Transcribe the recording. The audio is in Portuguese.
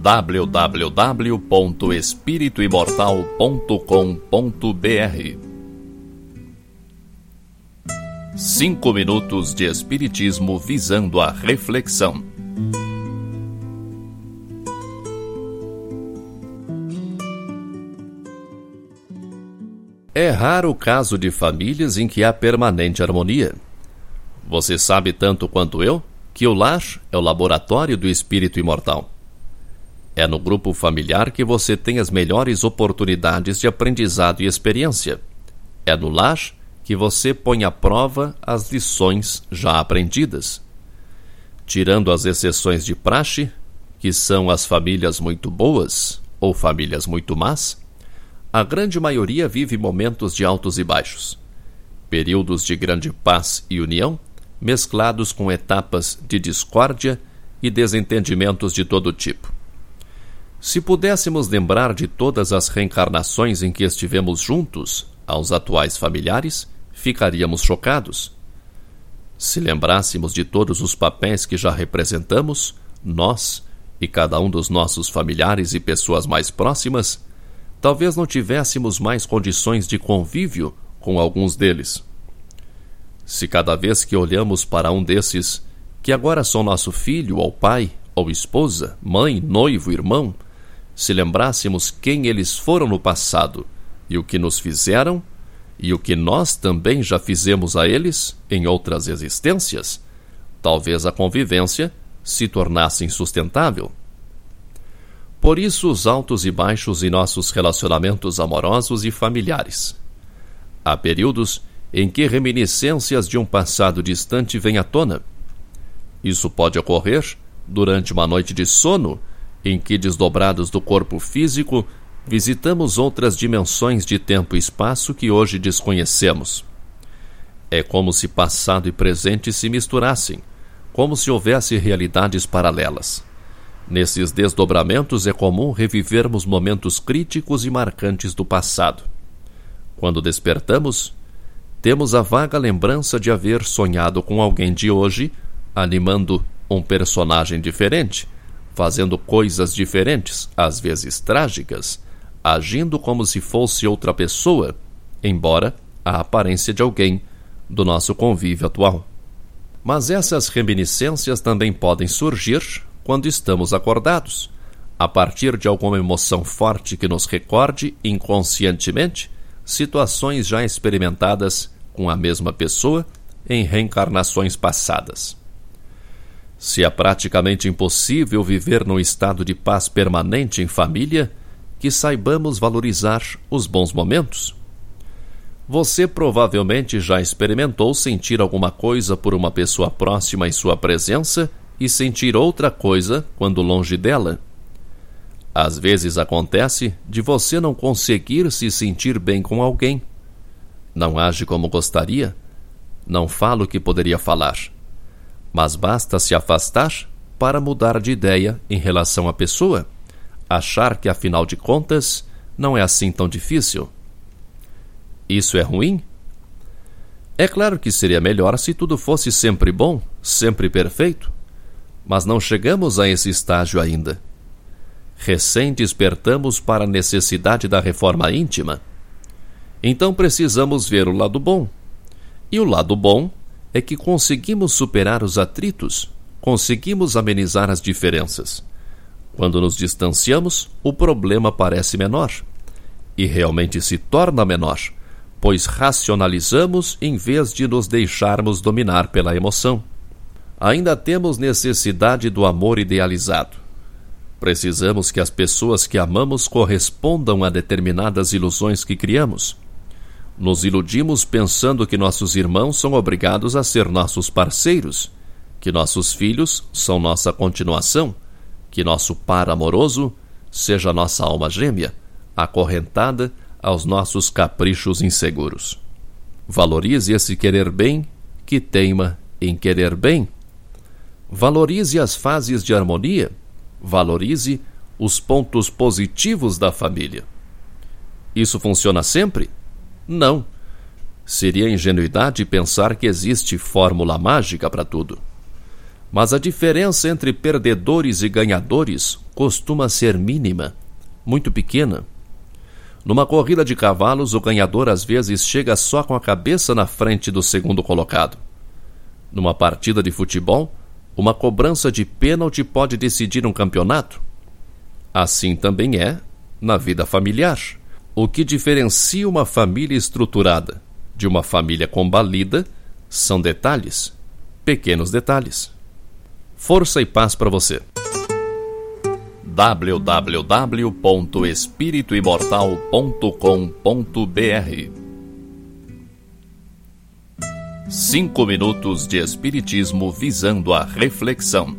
www.espirituimortal.com.br Cinco minutos de Espiritismo visando a reflexão. É raro o caso de famílias em que há permanente harmonia. Você sabe tanto quanto eu que o lar é o laboratório do espírito imortal. É no grupo familiar que você tem as melhores oportunidades de aprendizado e experiência. É no lar que você põe à prova as lições já aprendidas. Tirando as exceções de praxe, que são as famílias muito boas ou famílias muito más, a grande maioria vive momentos de altos e baixos, períodos de grande paz e união, mesclados com etapas de discórdia e desentendimentos de todo tipo. Se pudéssemos lembrar de todas as reencarnações em que estivemos juntos aos atuais familiares, ficaríamos chocados. Se lembrássemos de todos os papéis que já representamos, nós e cada um dos nossos familiares e pessoas mais próximas, talvez não tivéssemos mais condições de convívio com alguns deles. Se cada vez que olhamos para um desses, que agora são nosso filho ou pai, ou esposa, mãe, noivo, irmão, se lembrássemos quem eles foram no passado e o que nos fizeram, e o que nós também já fizemos a eles em outras existências, talvez a convivência se tornasse insustentável. Por isso, os altos e baixos em nossos relacionamentos amorosos e familiares. Há períodos em que reminiscências de um passado distante vêm à tona. Isso pode ocorrer durante uma noite de sono em que, desdobrados do corpo físico, visitamos outras dimensões de tempo e espaço que hoje desconhecemos. É como se passado e presente se misturassem, como se houvesse realidades paralelas. Nesses desdobramentos é comum revivermos momentos críticos e marcantes do passado. Quando despertamos, temos a vaga lembrança de haver sonhado com alguém de hoje, animando um personagem diferente fazendo coisas diferentes, às vezes trágicas, agindo como se fosse outra pessoa, embora a aparência de alguém do nosso convívio atual. Mas essas reminiscências também podem surgir quando estamos acordados, a partir de alguma emoção forte que nos recorde inconscientemente situações já experimentadas com a mesma pessoa em reencarnações passadas. Se é praticamente impossível viver num estado de paz permanente em família, que saibamos valorizar os bons momentos. Você provavelmente já experimentou sentir alguma coisa por uma pessoa próxima em sua presença e sentir outra coisa quando longe dela. Às vezes acontece de você não conseguir se sentir bem com alguém. Não age como gostaria, não fala o que poderia falar mas basta se afastar para mudar de ideia em relação à pessoa, achar que afinal de contas não é assim tão difícil. Isso é ruim? É claro que seria melhor se tudo fosse sempre bom, sempre perfeito, mas não chegamos a esse estágio ainda. Recém despertamos para a necessidade da reforma íntima. Então precisamos ver o lado bom. E o lado bom é que conseguimos superar os atritos, conseguimos amenizar as diferenças. Quando nos distanciamos, o problema parece menor. E realmente se torna menor, pois racionalizamos em vez de nos deixarmos dominar pela emoção. Ainda temos necessidade do amor idealizado. Precisamos que as pessoas que amamos correspondam a determinadas ilusões que criamos nos iludimos pensando que nossos irmãos são obrigados a ser nossos parceiros, que nossos filhos são nossa continuação, que nosso par amoroso seja nossa alma gêmea, acorrentada aos nossos caprichos inseguros. Valorize esse querer bem que teima em querer bem. Valorize as fases de harmonia. Valorize os pontos positivos da família. Isso funciona sempre? Não. Seria ingenuidade pensar que existe fórmula mágica para tudo. Mas a diferença entre perdedores e ganhadores costuma ser mínima, muito pequena. Numa corrida de cavalos, o ganhador às vezes chega só com a cabeça na frente do segundo colocado. Numa partida de futebol, uma cobrança de pênalti pode decidir um campeonato. Assim também é na vida familiar. O que diferencia uma família estruturada de uma família combalida são detalhes, pequenos detalhes. Força e paz para você. www.espirituimortal.com.br Cinco minutos de Espiritismo visando a reflexão.